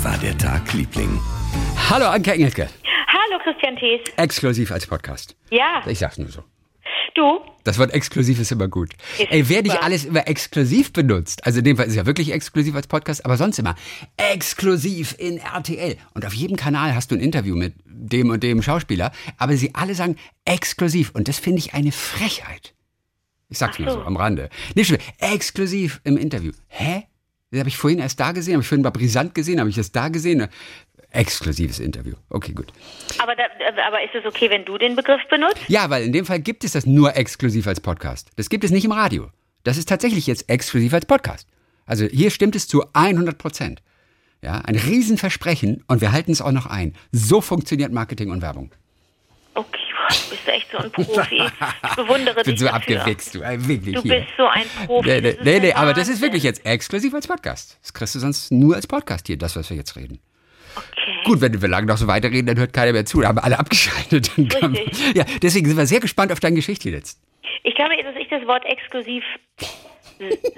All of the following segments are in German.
Wie war der Tag, Liebling? Hallo Anke Engelke. Hallo Christian Thees. Exklusiv als Podcast. Ja, Ich sag's nur so. du? Das Wort exklusiv ist immer gut. Ist Ey, wer nicht alles immer exklusiv benutzt, also in dem Fall ist es ja wirklich exklusiv als Podcast, aber sonst immer exklusiv in RTL. Und auf jedem Kanal hast du ein Interview mit dem und dem Schauspieler, aber sie alle sagen exklusiv. Und das finde ich eine Frechheit. Ich sag's nur Ach so so. am Rande. Nicht schon, exklusiv im Interview. Hä? Das habe ich vorhin erst da gesehen, habe ich vorhin mal brisant gesehen, habe ich das da gesehen? Exklusives Interview. Okay, gut. Aber, da, aber ist es okay, wenn du den Begriff benutzt? Ja, weil in dem Fall gibt es das nur exklusiv als Podcast. Das gibt es nicht im Radio. Das ist tatsächlich jetzt exklusiv als Podcast. Also hier stimmt es zu 100 Prozent. Ja, ein Riesenversprechen und wir halten es auch noch ein. So funktioniert Marketing und Werbung. Boah, du bist echt so ein Profi. Ich bewundere Ich bin dich so dafür. abgefixt, du. Wirklich Du hier. bist so ein Profi. Nee, nee, nee, nee aber das ist wirklich jetzt exklusiv als Podcast. Das kriegst du sonst nur als Podcast hier, das, was wir jetzt reden. Okay. Gut, wenn wir lange noch so weiterreden, dann hört keiner mehr zu. Da haben wir alle abgeschaltet. Richtig. Ja, deswegen sind wir sehr gespannt auf dein Geschichtli jetzt. Ich glaube, dass ich das Wort exklusiv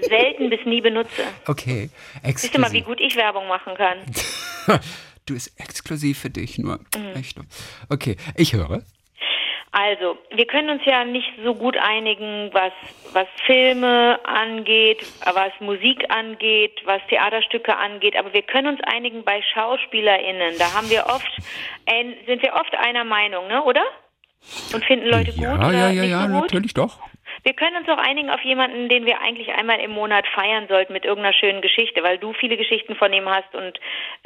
selten bis nie benutze. Okay, Siehst du mal, wie exklusiv. gut ich Werbung machen kann. Du ist exklusiv für dich nur. Mhm. Okay, ich höre. Also, wir können uns ja nicht so gut einigen, was, was Filme angeht, was Musik angeht, was Theaterstücke angeht, aber wir können uns einigen bei SchauspielerInnen. Da haben wir oft, sind wir oft einer Meinung, ne, oder? Und finden Leute gut ja, oder ja, ja, ja, so natürlich doch. Wir können uns auch einigen auf jemanden, den wir eigentlich einmal im Monat feiern sollten mit irgendeiner schönen Geschichte, weil du viele Geschichten von ihm hast und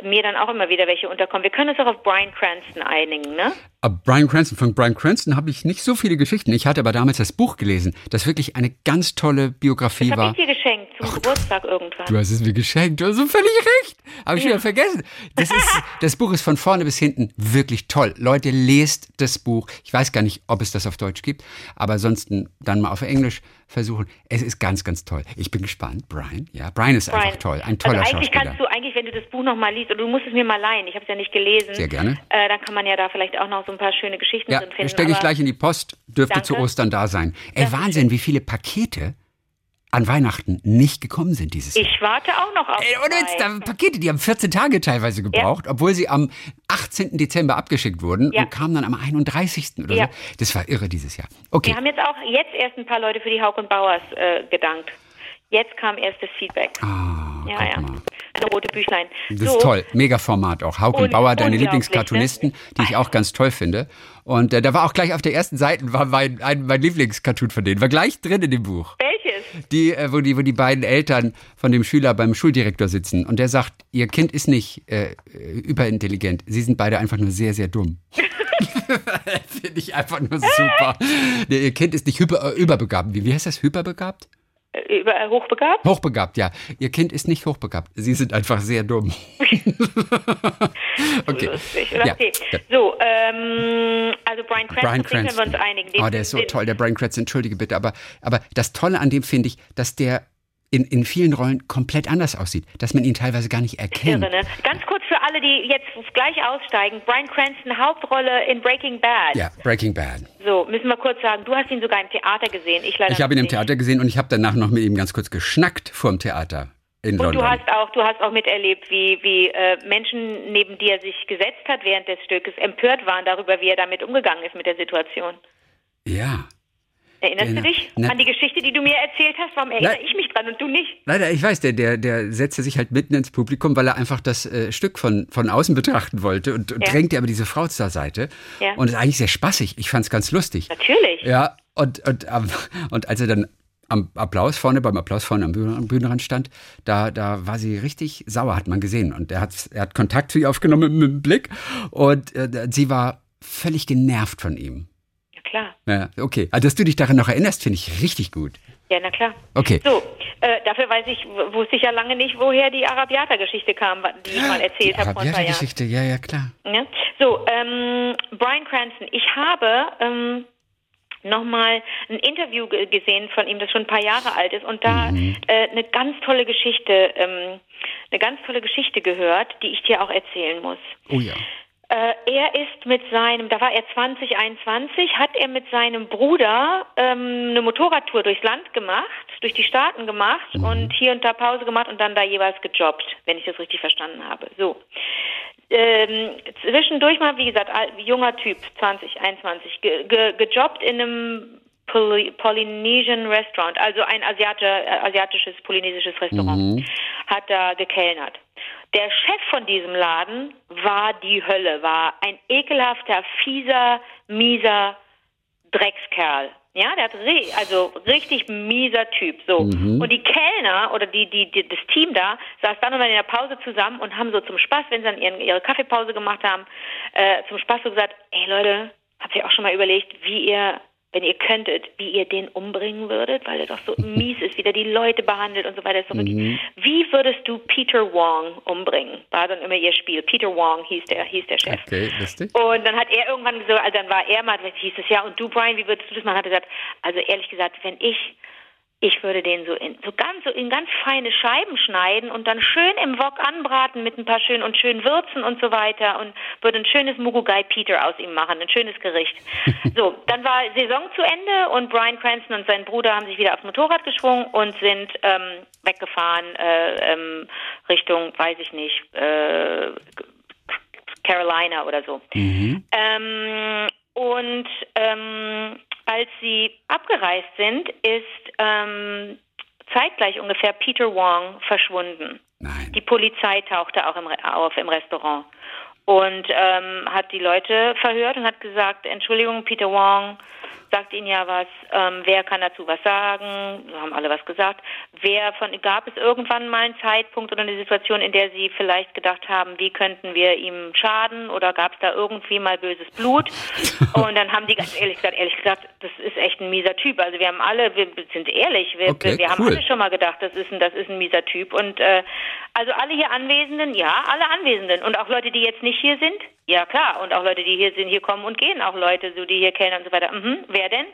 mir dann auch immer wieder welche unterkommen. Wir können uns auch auf Brian Cranston einigen, ne? Aber Brian Cranston, von Brian Cranston habe ich nicht so viele Geschichten. Ich hatte aber damals das Buch gelesen, das wirklich eine ganz tolle Biografie Das habe war. ich dir geschenkt zum Geburtstag irgendwann. Du hast es mir geschenkt, du hast so völlig recht. Habe ich wieder vergessen. Das, ist, das Buch ist von vorne bis hinten wirklich toll. Leute, lest das Buch. Ich weiß gar nicht, ob es das auf Deutsch gibt, aber ansonsten dann mal auf Englisch versuchen. Es ist ganz, ganz toll. Ich bin gespannt. Brian, ja, Brian ist einfach Brian. toll. Ein toller also eigentlich Schauspieler. kannst du, eigentlich, wenn du das Buch nochmal liest, oder du musst es mir mal leihen, ich habe es ja nicht gelesen. Sehr gerne. Äh, dann kann man ja da vielleicht auch noch so ein paar schöne Geschichten Ja, drin finden. stecke ich gleich in die Post, dürfte Danke. zu Ostern da sein. Ey, Wahnsinn, wie viele Pakete an Weihnachten nicht gekommen sind dieses Jahr. Ich warte auch noch auf ohne Witz, zwei. da Pakete, die haben 14 Tage teilweise gebraucht, obwohl sie am 18. Dezember abgeschickt wurden Ja. und kamen dann am 31. oder Ja. so. Das war irre dieses Jahr. Okay. Wir haben jetzt auch jetzt erst ein paar Leute für die Hauk und Bauers äh, gedankt. Jetzt kam erst das Feedback. Ah, ja, guck ja. mal. Eine rote Büchlein. Das so, ist toll. Mega Format auch. Hauke Un- Bauer, deine unglaublich, Lieblingscartoonisten, die ich auch ganz toll finde. Und äh, da war auch gleich auf der ersten Seite war mein, ein, mein Lieblingscartoon von denen. War gleich drin in dem Buch. Welches? Die, äh, wo, die, wo die beiden Eltern von dem Schüler beim Schuldirektor sitzen und der sagt, ihr Kind ist nicht äh, überintelligent, sie sind beide einfach nur sehr, sehr dumm. Finde ich einfach nur super. Ihr Kind ist nicht hyper, äh, überbegabt. Wie, wie heißt das? Hyperbegabt? Äh, Über äh, hochbegabt? Hochbegabt, ja. Ihr Kind ist nicht hochbegabt. Sie sind einfach sehr dumm. okay. Lustig. Ja. Okay. So, Brian Cranston, Brian den können wir Cranston. uns einigen. Den, oh, der ist so toll, der Brian Cranston. Entschuldige bitte, aber, aber das Tolle an dem finde ich, dass der in, in vielen Rollen komplett anders aussieht, dass man ihn teilweise gar nicht erkennt. Irre, ne? Ganz kurz für alle, die jetzt gleich aussteigen. Brian Cranston, Hauptrolle in Breaking Bad. Ja, Breaking Bad. So, müssen wir kurz sagen, du hast ihn sogar im Theater gesehen. Ich leider Ich habe ihn im. Theater gesehen und ich habe danach noch mit ihm ganz kurz geschnackt vorm Theater in Und London. du hast auch, du hast auch miterlebt, wie, wie äh, Menschen, neben die er sich gesetzt hat während des Stückes, empört waren darüber, wie er damit umgegangen ist mit der Situation. ja. Erinnerst Genau. du dich Na- an die Geschichte, die du mir erzählt hast? Warum erinnere ich mich dran und du nicht? Leider, ich weiß, der, der, der setzte sich halt mitten ins Publikum, weil er einfach das äh, Stück von, von außen betrachten wollte und, und Ja. drängte aber diese Frau zur Seite. Ja. Und ist eigentlich sehr spaßig. Ich fand es ganz lustig. Natürlich. Ja, und, und, ähm, und als er dann am Applaus vorne, beim Applaus vorne am, Bühne, am Bühnenrand stand, da, da war sie richtig sauer, hat man gesehen. Und er hat, er hat Kontakt zu ihr aufgenommen mit dem Blick und äh, sie war völlig genervt von ihm. Ja, klar. Ja, okay. Also, dass du dich daran noch erinnerst, finde ich richtig gut. Ja, na klar. Okay. So, äh, dafür weiß ich, wusste ich ja lange nicht, woher die Arabiata-Geschichte kam, die ich mal erzählt habe vor paar Jahren. Arabiata-Geschichte, ja, ja, klar. Ja? So, ähm, Brian Cranston. Ich habe ähm, nochmal ein Interview ge- gesehen von ihm, das schon ein paar Jahre alt ist, und da Mhm. äh, eine ganz tolle Geschichte, ähm, eine ganz tolle Geschichte gehört, die ich dir auch erzählen muss. Oh ja. Äh, er ist mit seinem, da war er 2021, hat er mit seinem Bruder ähm, eine Motorradtour durchs Land gemacht, durch die Staaten gemacht und hier und da Pause gemacht und dann da jeweils gejobbt, wenn ich das richtig verstanden habe. So. Ähm, zwischendurch mal, wie gesagt, junger Typ, 20, 21, ge, ge, gejobbt in einem Poly Polynesian Restaurant, also ein Asiate, äh, asiatisches, polynesisches Restaurant, mhm. hat da gekellnert. Der Chef von diesem Laden war die Hölle, war ein ekelhafter, fieser, mieser Dreckskerl. Ja, der hat also richtig mieser Typ. So. Mhm. Und die Kellner oder die, die, die, das Team da saß dann und dann in der Pause zusammen und haben so zum Spaß, wenn sie dann ihren, ihre Kaffeepause gemacht haben, äh, zum Spaß so gesagt, ey Leute, habt ihr auch schon mal überlegt, wie ihr wenn ihr könntet, wie ihr den umbringen würdet, weil er doch so mies ist, wie der die Leute behandelt und so weiter. So mhm. Wie würdest du Peter Wong umbringen? War dann immer ihr Spiel. Peter Wong hieß der, hieß der Chef. Okay, lustig. Und dann hat er irgendwann so, also dann war er mal, hieß es ja, und du, Brian, wie würdest du das machen? Hat er gesagt, also ehrlich gesagt, wenn ich ich würde den so in so ganz so in ganz feine Scheiben schneiden und dann schön im Wok anbraten mit ein paar schön und schön Würzen und so weiter und würde ein schönes Mugugai Peter aus ihm machen, ein schönes Gericht. so, dann war Saison zu Ende und Brian Cranston und sein Bruder haben sich wieder aufs Motorrad geschwungen und sind ähm, weggefahren äh, ähm, Richtung, weiß ich nicht, äh, Carolina oder so. Mhm. Ähm, und ähm, als sie abgereist sind, ist ähm, zeitgleich ungefähr Peter Wong verschwunden. Nein. Die Polizei tauchte auch im, auf im Restaurant und ähm, hat die Leute verhört und hat gesagt, Entschuldigung, Peter Wong sagt Ihnen ja was, ähm, wer kann dazu was sagen, haben alle was gesagt. Wer von, gab es irgendwann mal einen Zeitpunkt oder eine Situation, in der Sie vielleicht gedacht haben, wie könnten wir ihm schaden oder gab es da irgendwie mal böses Blut? Und dann haben die ganz ehrlich gesagt, ehrlich gesagt, das ist echt ein mieser Typ. Also wir haben alle, wir sind ehrlich, wir, okay, wir haben alle schon mal gedacht, das ist ein, das ist ein mieser Typ. Und äh, also alle hier Anwesenden, ja, alle Anwesenden und auch Leute, die jetzt nicht hier sind, ja klar, und auch Leute, die hier sind, hier kommen und gehen, auch Leute, so die hier kennen und so weiter. Mhm. Wer denn?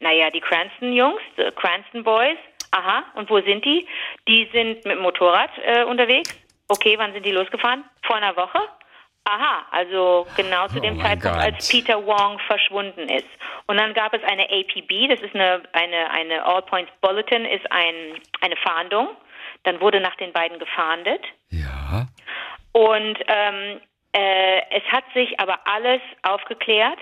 Naja, die Cranston-Jungs, die Cranston Boys. Aha, und wo sind die? Die sind mit dem Motorrad äh, unterwegs. Okay, wann sind die losgefahren? Vor einer Woche? Aha, also genau zu dem oh Zeitpunkt, als Peter Wong verschwunden ist. Und dann gab es eine APB, das ist eine, eine, eine All Points Bulletin, ist ein, eine Fahndung. Dann wurde nach den beiden gefahndet. Ja. Und ähm, äh, es hat sich aber alles aufgeklärt.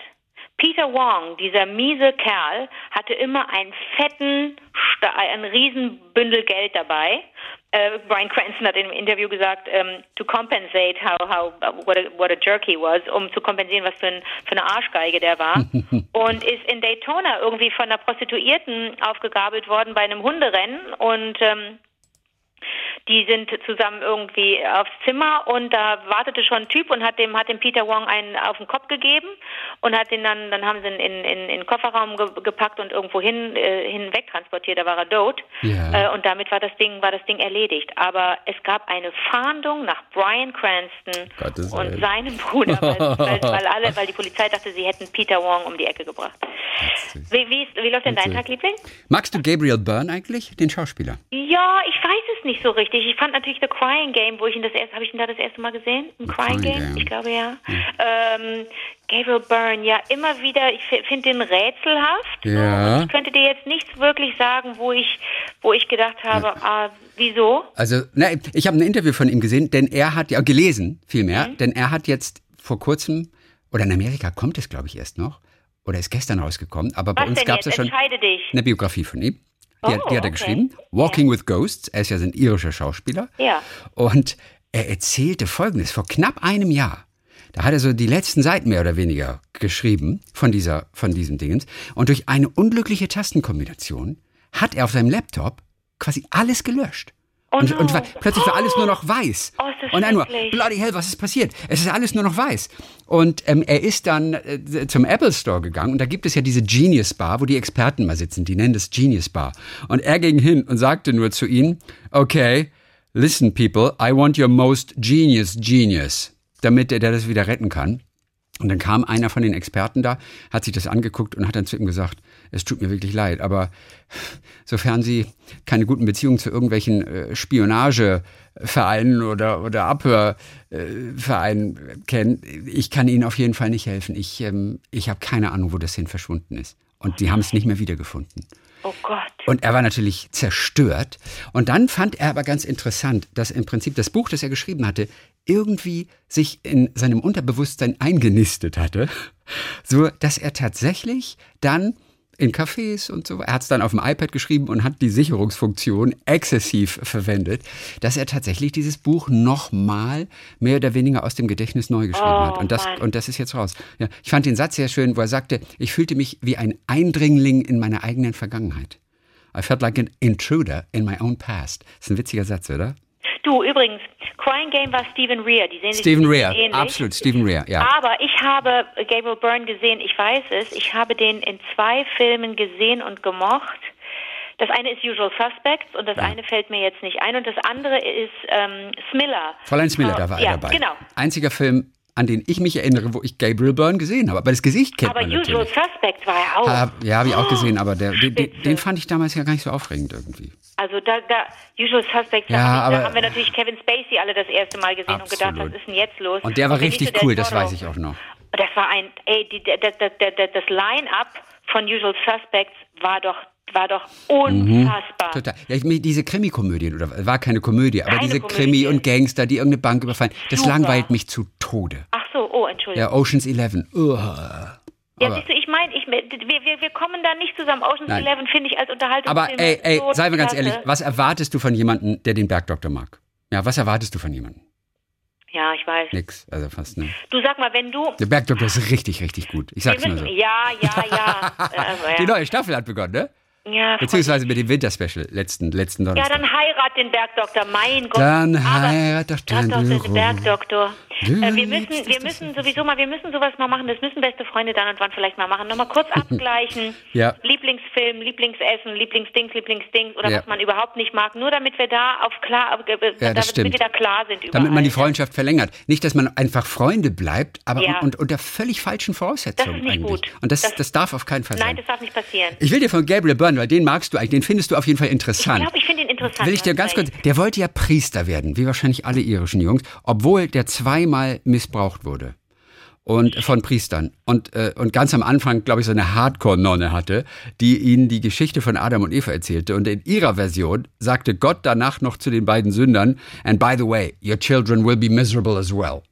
Peter Wong, dieser miese Kerl, hatte immer einen fetten, einen riesen Bündel Geld dabei. Uh, Brian Cranston hat in einem Interview gesagt, um, ähm, to compensate how, how what, a, what a jerk he was, um zu kompensieren, was für, ein, für eine Arschgeige der war. und ist in Daytona irgendwie von einer Prostituierten aufgegabelt worden bei einem Hunderennen und ähm, die sind zusammen irgendwie aufs Zimmer und da wartete schon ein Typ und hat dem hat dem Peter Wong einen auf den Kopf gegeben und hat den dann dann haben sie ihn in in, in den Kofferraum ge, gepackt und irgendwo hin äh, hinweg transportiert. Da war er tot ja. äh, und damit war das Ding war das Ding erledigt. Aber es gab eine Fahndung nach Brian Cranston Gottes und Welt. seinem Bruder, weil, weil, weil, alle weil die Polizei dachte, sie hätten Peter Wong um die Ecke gebracht. Wie, wie, wie läuft denn dein Tag, Liebling? Magst du Gabriel Byrne eigentlich, den Schauspieler? Ja, ich weiß es nicht so richtig. Ich fand natürlich The Crying Game, wo ich ihn das erste, habe ich ihn da das erste Mal gesehen? Im Crying, Crying Game? Game? Ich glaube ja. Mhm. Ähm, Gabriel Byrne, ja, immer wieder, ich finde den rätselhaft. Ja. So. Ich könnte dir jetzt nichts wirklich sagen, wo ich, wo ich gedacht habe, ja. ah, wieso? Also, na, ich habe ein Interview von ihm gesehen, denn er hat ja gelesen, vielmehr, mhm. denn er hat jetzt vor kurzem, oder in Amerika kommt es, glaube ich, erst noch, oder ist gestern rausgekommen, aber bei uns gab es ja schon eine Biografie von ihm. Die, oh, die hat er oh, okay. geschrieben. Walking ja. with Ghosts. Er ist ja ein irischer Schauspieler. Ja. Und er erzählte Folgendes. Vor knapp einem Jahr, da hat er so die letzten Seiten mehr oder weniger geschrieben von dieser, von diesem Dingens. Und durch eine unglückliche Tastenkombination hat er auf seinem Laptop quasi alles gelöscht. Oh und, no. und plötzlich war alles nur noch weiß. Oh, ist und dann nur, bloody hell, was ist passiert? Es ist alles nur noch weiß. Und ähm, er ist dann äh, zum Apple Store gegangen und da gibt es ja diese Genius Bar, wo die Experten mal sitzen. Die nennen das Genius Bar. Und er ging hin und sagte nur zu ihnen, okay, listen people, I want your most genius genius, damit er das wieder retten kann. Und dann kam einer von den Experten da, hat sich das angeguckt und hat dann zu ihm gesagt, es tut mir wirklich leid, aber sofern Sie keine guten Beziehungen zu irgendwelchen äh, Spionagevereinen oder, oder Abhörvereinen kennen, ich kann Ihnen auf jeden Fall nicht helfen. Ich, ähm, ich habe keine Ahnung, wo das hin verschwunden ist. Und die haben es nicht mehr wiedergefunden. Oh Gott. Und er war natürlich zerstört. Und dann fand er aber ganz interessant, dass im Prinzip das Buch, das er geschrieben hatte, irgendwie sich in seinem Unterbewusstsein eingenistet hatte, so dass er tatsächlich dann in Cafés und so. Er hat es dann auf dem iPad geschrieben und hat die Sicherungsfunktion exzessiv verwendet, dass er tatsächlich dieses Buch nochmal mehr oder weniger aus dem Gedächtnis neu geschrieben Oh, hat. Und das, Mann. und das ist jetzt raus. Ja, ich fand den Satz sehr schön, wo er sagte, ich fühlte mich wie ein Eindringling in meiner eigenen Vergangenheit. I felt like an intruder in my own past. Das ist ein witziger Satz, oder? Du, übrigens, Crying Game war Stephen Rea. Die sehen sich Stephen ein Rea, bisschen ähnlich. absolut, Stephen Rea, ja. Aber ich habe Gabriel Byrne gesehen, ich weiß es, ich habe den in zwei Filmen gesehen und gemocht. Das eine ist Usual Suspects und das eine fällt mir jetzt nicht ein und das andere ist ähm, Smiller. Fräulein Smiller, da war ja, er dabei. genau. Einziger Film, an den ich mich erinnere, wo ich Gabriel Byrne gesehen habe. Aber das Gesicht kennt Aber man Usual natürlich. Suspects war er auch. Hab, ja, habe ich auch gesehen, aber der, den, den, fand ich damals ja gar nicht so aufregend irgendwie. Also da, da Usual Suspects, Ja, da, aber- haben wir natürlich Kevin Spacey alle das erste Mal gesehen und gedacht, Absolut. was ist denn jetzt los? Und der war Benicio richtig cool, das weiß ich auch noch. Das war ein, ey, die, der, der, der, das Line-up von Usual Suspects war doch, war doch unfassbar. Total. Ja, diese Krimikomödien, oder war keine Komödie, aber Keine diese Komödie. Krimi und Gangster, die irgendeine Bank überfallen, das Super. langweilt mich zu Tode. Ach so, oh, Entschuldigung. Ja, Oceans 11. Ugh. Ja, aber- siehst du, ich meine, ich, wir, wir, wir kommen da nicht zusammen. Ocean's Nein. Eleven finde ich als Unterhaltung. Aber ey, ey, so seien wir ganz ehrlich, was erwartest du von jemandem, der den Bergdoktor mag? Ja, was erwartest du von jemandem? Ja, ich weiß. Nix, also fast, ne? Du sag mal, wenn du. Der Bergdoktor ist richtig, richtig gut. Ich sag's nur so. ja, ja, ja. äh, Die ja. neue Staffel hat begonnen, ne? Ja, Beziehungsweise mit dem Winterspecial letzten, letzten ja, Donnerstag. dann heirat den Bergdoktor, mein Gott. Dann heirat doch den Bergdoktor, Äh, wir müssen, wir müssen sowieso mal, wir müssen sowas mal machen. Das müssen beste Freunde dann und wann vielleicht mal machen. Nochmal kurz abgleichen. Ja. Lieblingsfilm, Lieblingsessen, Lieblingsdings, Lieblingsdings oder Ja. was man überhaupt nicht mag. Nur damit wir da auf klar, äh, Ja, damit stimmt. wir da klar sind überall. Damit man die Freundschaft verlängert. Nicht, dass man einfach Freunde bleibt, aber Ja. und, unter völlig falschen Voraussetzungen Das ist nicht eigentlich. gut. Und das, Das- das, darf auf keinen Fall Nein, sein. das darf nicht passieren. Ich will dir von Gabriel Byrne, weil den magst du eigentlich, den findest du auf jeden Fall Ich interessant. glaube, ich finde ihn interessant. Will ich dir ganz kurz, der wollte ja Priester werden, wie wahrscheinlich alle irischen Jungs, obwohl der zweimal missbraucht wurde. Und von Priestern. Und, äh, und ganz am Anfang, glaube ich, so eine Hardcore-Nonne hatte, die ihnen die Geschichte von Adam und Eva erzählte. Und in ihrer Version sagte Gott danach noch zu den beiden Sündern, and by the way, your children will be miserable as well.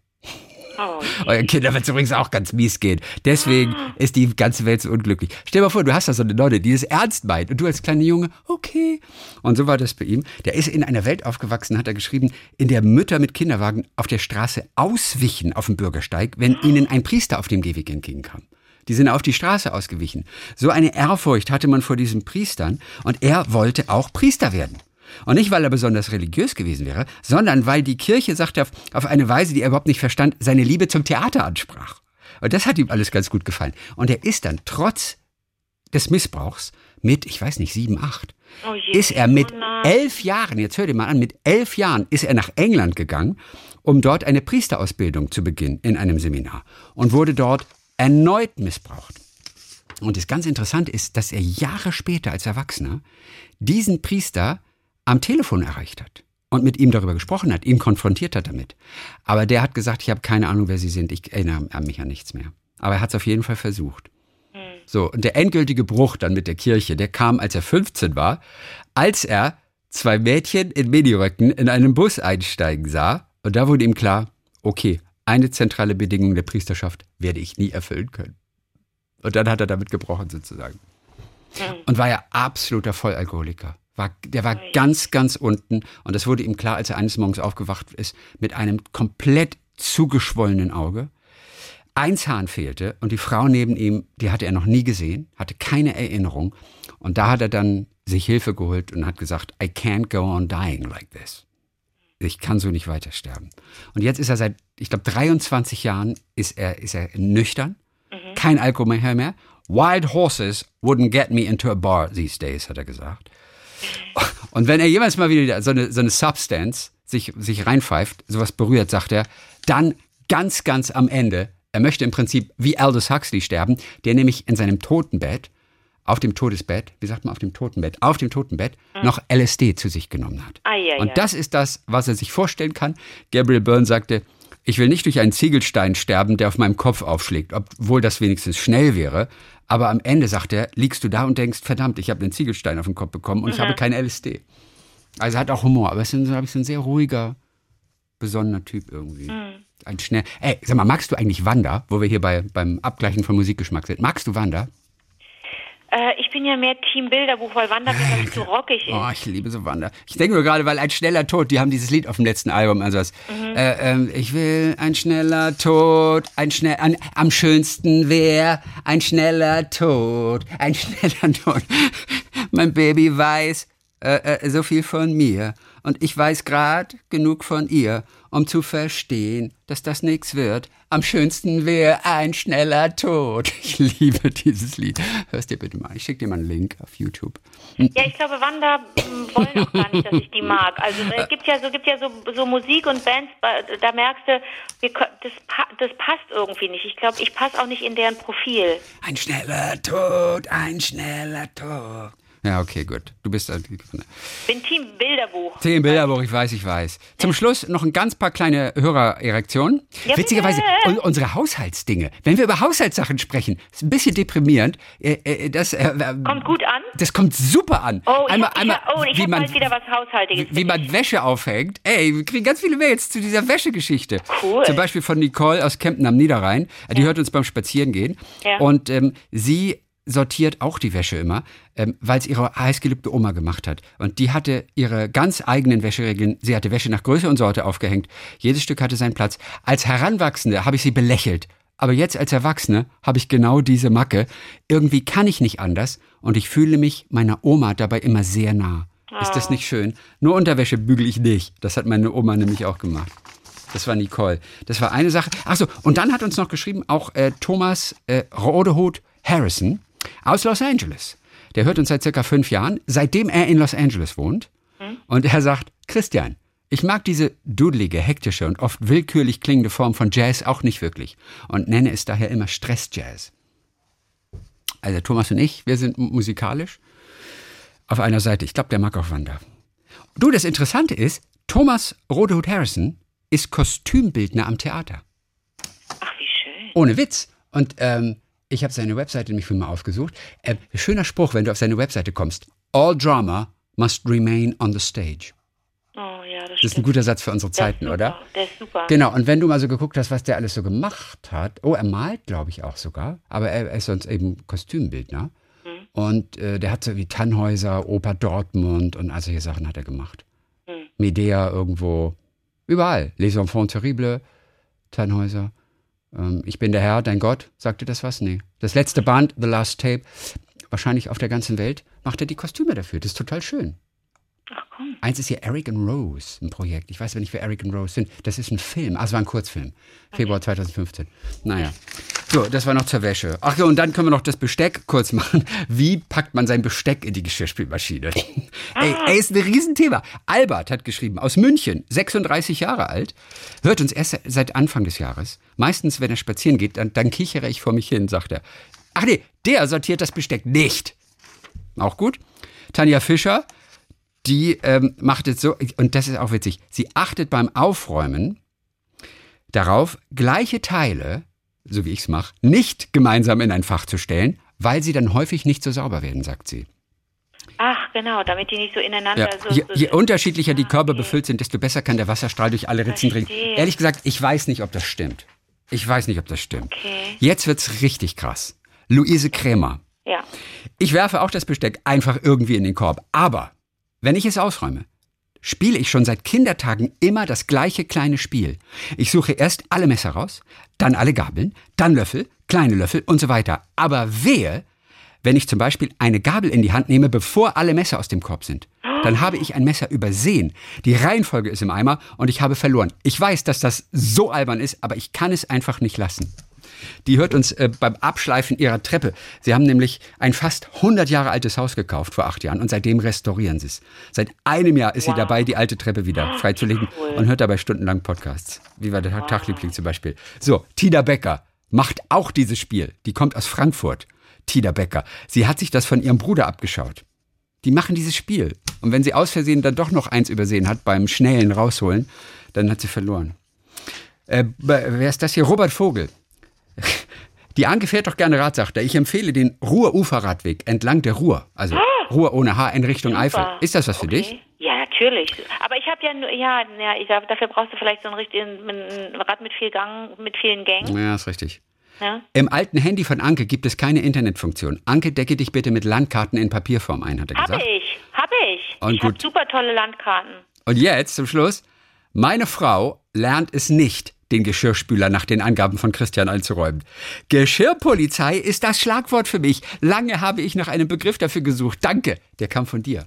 Oh, Euren Kindern wird es übrigens auch ganz mies gehen. Deswegen ist die ganze Welt so unglücklich. Stell dir mal vor, du hast da so eine Nonne, die das ernst meint. Und du als kleiner Junge, okay. Und so war das bei ihm. Der ist in einer Welt aufgewachsen, hat er geschrieben, in der Mütter mit Kinderwagen auf der Straße auswichen auf dem Bürgersteig, wenn ihnen ein Priester auf dem Gehweg entgegenkam. Die sind auf die Straße ausgewichen. So eine Ehrfurcht hatte man vor diesen Priestern und er wollte auch Priester werden. Und nicht, weil er besonders religiös gewesen wäre, sondern weil die Kirche, sagt er, auf eine Weise, die er überhaupt nicht verstand, seine Liebe zum Theater ansprach. Und das hat ihm alles ganz gut gefallen. Und er ist dann trotz des Missbrauchs mit, ich weiß nicht, sieben, acht, Oh ist er mit oh elf Jahren, jetzt hör dir mal an, mit elf Jahren ist er nach England gegangen, um dort eine Priesterausbildung zu beginnen in einem Seminar und wurde dort erneut missbraucht. Und das ganz Interessante ist, dass er Jahre später als Erwachsener diesen Priester am Telefon erreicht hat und mit ihm darüber gesprochen hat, ihn konfrontiert hat damit. Aber der hat gesagt, ich habe keine Ahnung, wer Sie sind, ich erinnere an mich an nichts mehr. Aber er hat es auf jeden Fall versucht. So, und der endgültige Bruch dann mit der Kirche, der kam, als er 15 war, als er zwei Mädchen in Miniröcken in einen Bus einsteigen sah. Und da wurde ihm klar, okay, eine zentrale Bedingung der Priesterschaft werde ich nie erfüllen können. Und dann hat er damit gebrochen sozusagen. Und war ja absoluter Vollalkoholiker. War, der war ganz, ganz unten. Und das wurde ihm klar, als er eines Morgens aufgewacht ist, mit einem komplett zugeschwollenen Auge. Ein Zahn fehlte und die Frau neben ihm, die hatte er noch nie gesehen, hatte keine Erinnerung. Und da hat er dann sich Hilfe geholt und hat gesagt, I can't go on dying like this. Ich kann so nicht weiter sterben. Und jetzt ist er seit, ich glaube, 23 Jahren ist er, ist er nüchtern, kein Alkohol mehr. Wild horses wouldn't get me into a bar these days, hat er gesagt. Und wenn er jemals mal wieder so eine, so eine Substance sich, sich reinpfeift, sowas berührt, sagt er, dann ganz, ganz am Ende, er möchte im Prinzip wie Aldous Huxley sterben, der nämlich in seinem Totenbett, auf dem Todesbett, wie sagt man auf dem Totenbett, auf dem Totenbett noch LSD zu sich genommen hat. Ei, ei. Und das ist das, was er sich vorstellen kann. Gabriel Byrne sagte, ich will nicht durch einen Ziegelstein sterben, der auf meinem Kopf aufschlägt, obwohl das wenigstens schnell wäre. Aber am Ende, sagt er, liegst du da und denkst, verdammt, ich habe einen Ziegelstein auf den Kopf bekommen und ich habe kein LSD. Also er hat auch Humor, aber es ist, glaube ich, ein sehr ruhiger, besonnener Typ irgendwie. Ein schnell. Ey, sag mal, magst du eigentlich Wanda, wo wir hier bei, beim Abgleichen von Musikgeschmack sind? Magst du Wanda? Äh, ich bin ja mehr Team Bilderbuch, weil Wanda mir das zu rockig ist. Oh, ich liebe so Wanda. Ich denke nur gerade, weil ein schneller Tod, die haben dieses Lied auf dem letzten Album, also was. Äh, ähm, ich will ein schneller Tod, ein schnell, an, am schönsten wär ein schneller Tod, ein schneller Tod. mein Baby weiß äh, äh, so viel von mir und ich weiß grad genug von ihr, um zu verstehen, dass das nix wird. Am schönsten wär ein schneller Tod. Ich liebe dieses Lied. Hörst dir bitte mal. Ich schicke dir mal einen Link auf YouTube. Ja, ich glaube, Wanda m, wollen auch gar nicht, dass ich die mag. Also es gibt ja so, gibt ja so, so Musik und Bands, da merkst du, wir, das, das passt irgendwie nicht. Ich glaube, ich passe auch nicht in deren Profil. Ein schneller Tod, ein schneller Tod. Ja, okay, gut. Du bist ein Bin Team Bilderbuch. Zehn Bilderbuch, ich weiß, ich weiß. Zum Schluss noch ein ganz paar kleine Hörererektionen. Ja, Witzigerweise, bitte. un unsere Haushaltsdinge. Wenn wir über Haushaltssachen sprechen, ist ein bisschen deprimierend. Äh, äh, das, äh, äh, Kommt gut an. das kommt super an. Oh, ich einmal, ich einmal, oh, ich wie hab man, bald wieder was Haushaltiges. wie man Wäsche aufhängt. Ey, wir kriegen ganz viele Mails zu dieser Wäschegeschichte. Cool. Zum Beispiel von Nicole aus Kempten am Niederrhein. Die hört uns beim Spazierengehen. Ja. Und ähm, sie sortiert auch die Wäsche immer, ähm, weil es ihre heißgeliebte Oma gemacht hat. Und die hatte ihre ganz eigenen Wäscheregeln. Sie hatte Wäsche nach Größe und Sorte aufgehängt. Jedes Stück hatte seinen Platz. Als Heranwachsende habe ich sie belächelt. Aber jetzt als Erwachsene habe ich genau diese Macke. Irgendwie kann ich nicht anders und ich fühle mich meiner Oma dabei immer sehr nah. Ist das nicht schön? Nur Unterwäsche bügel ich nicht. Das hat meine Oma nämlich auch gemacht. Das war Nicole. Das war eine Sache. Achso, und dann hat uns noch geschrieben auch äh, Thomas äh, Rodehut Harrison aus Los Angeles. Der hört uns seit circa fünf Jahren, seitdem er in Los Angeles wohnt. Und er sagt, Christian, ich mag diese dudelige, hektische und oft willkürlich klingende Form von Jazz auch nicht wirklich und nenne es daher immer Stressjazz. Also Thomas und ich, wir sind musikalisch auf einer Seite. Ich glaube, der mag auch Wanda. Du, das Interessante ist, Thomas Rodehut Harrison ist Kostümbildner am Theater. Ach, wie schön. Ohne Witz. Und ähm, ich habe seine Webseite nämlich für mal aufgesucht. Ähm, schöner Spruch, wenn du auf seine Webseite kommst. All drama must remain on the stage. Oh ja, das, Das ist ein guter Satz für unsere Der Zeiten, super. oder? Der ist super. Genau, und wenn du mal so geguckt hast, was der alles so gemacht hat. Oh, er malt, glaube ich, auch sogar. Aber er, er ist sonst eben Kostümbildner. Hm. Und äh, der hat so wie Tannhäuser, Oper Dortmund und all solche Sachen hat er gemacht. Hm. Medea irgendwo, überall. Les Enfants Terribles, Tannhäuser. Ähm, ich bin der Herr, dein Gott. Sagte das was? Nee. Das letzte Band, The Last Tape, wahrscheinlich auf der ganzen Welt, macht er die Kostüme dafür. Das ist total schön. Ach komm. Eins ist hier Eric and Rose, ein Projekt. Ich weiß aber nicht, wer Eric and Rose sind. Das ist ein Film, also war ein Kurzfilm. Februar 2015. Naja. So, das war noch zur Wäsche. Ach ja, und dann können wir noch das Besteck kurz machen. Wie packt man sein Besteck in die Geschirrspülmaschine? ey, ey, ist ein Riesenthema. Albert hat geschrieben, aus München, 36 Jahre alt, hört uns erst seit Anfang des Jahres. Meistens, wenn er spazieren geht, dann, dann kichere ich vor mich hin, sagt er. Ach nee, der sortiert das Besteck nicht. Auch gut. Tanja Fischer, die ähm, macht es so, und das ist auch witzig, sie achtet beim Aufräumen darauf, gleiche Teile, so wie ich es mache, nicht gemeinsam in ein Fach zu stellen, weil sie dann häufig nicht so sauber werden, sagt sie. Ach, genau, damit die nicht so ineinander Ja, so. je, so je unterschiedlicher die Ah, Körbe okay. befüllt sind, desto besser kann der Wasserstrahl durch alle Ritzen dringen. Ehrlich gesagt, ich weiß nicht, ob das stimmt. Ich weiß nicht, ob das stimmt. Okay. Jetzt wird's richtig krass. Luise Krämer. Ja. Ich werfe auch das Besteck einfach irgendwie in den Korb. Aber wenn ich es ausräume, spiele ich schon seit Kindertagen immer das gleiche kleine Spiel. Ich suche erst alle Messer raus, dann alle Gabeln, dann Löffel, kleine Löffel und so weiter. Aber wehe, wenn ich zum Beispiel eine Gabel in die Hand nehme, bevor alle Messer aus dem Korb sind. Dann habe ich ein Messer übersehen. Die Reihenfolge ist im Eimer und ich habe verloren. Ich weiß, dass das so albern ist, aber ich kann es einfach nicht lassen. Die hört uns äh, beim Abschleifen ihrer Treppe. Sie haben nämlich ein fast 100 Jahre altes Haus gekauft vor acht Jahren und seitdem restaurieren sie es. Seit einem Jahr ist sie dabei, die alte Treppe wieder freizulegen und hört dabei stundenlang Podcasts. Wie war der Tagliebling zum Beispiel. So, Tina Becker macht auch dieses Spiel. Die kommt aus Frankfurt. Tina Becker. Sie hat sich das von ihrem Bruder abgeschaut. Die machen dieses Spiel. Und wenn sie aus Versehen dann doch noch eins übersehen hat beim schnellen Rausholen, dann hat sie verloren. Äh, wer ist das hier? Robert Vogel. Die Anke fährt doch gerne Rad, sagt er. Ich empfehle den Ruhr-Uferradweg entlang der Ruhr. Also Ruhr ohne H in Richtung Eifel. Ist das was für okay. dich? Ja, Natürlich. Aber ich habe ja nur, ja, ja ich, dafür brauchst du vielleicht so ein richtigen ein Rad mit viel Gang, mit vielen Gängen. Ja, ist richtig. Ja? Im alten Handy von Anke gibt es keine Internetfunktion. Anke, decke dich bitte mit Landkarten in Papierform ein, hat er Hab gesagt. ich, hab ich. Und ich habe gut. super tolle Landkarten. Und jetzt zum Schluss. Meine Frau lernt es nicht, den Geschirrspüler nach den Angaben von Christian einzuräumen. Geschirrpolizei ist das Schlagwort für mich. Lange habe ich nach einem Begriff dafür gesucht. Danke. Der kam von dir.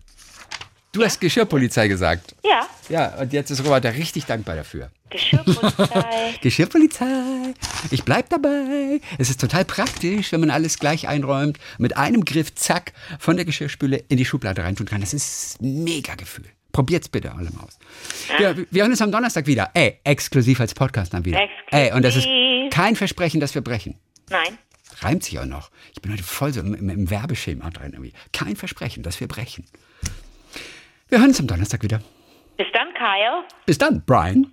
Du hast Geschirrpolizei gesagt. Ja, Ja, und jetzt ist Robert da richtig dankbar dafür. Geschirrpolizei. Geschirrpolizei. Ich bleib dabei. Es ist total praktisch, wenn man alles gleich einräumt. Mit einem Griff, zack, von der Geschirrspüle in die Schublade reintun kann. Das ist ein mega Gefühl. Probiert's bitte alle mal aus. Wir, wir hören uns am Donnerstag wieder. Ey, exklusiv als Podcast dann wieder. Exklusiv. Ey, und das ist kein Versprechen, dass wir brechen. Nein. Reimt sich auch noch. Ich bin heute voll so im, im, im Werbeschema drin irgendwie. Kein Versprechen, dass wir brechen. Wir hören uns am Donnerstag wieder. Bis dann, Kyle. Bis dann, Brian.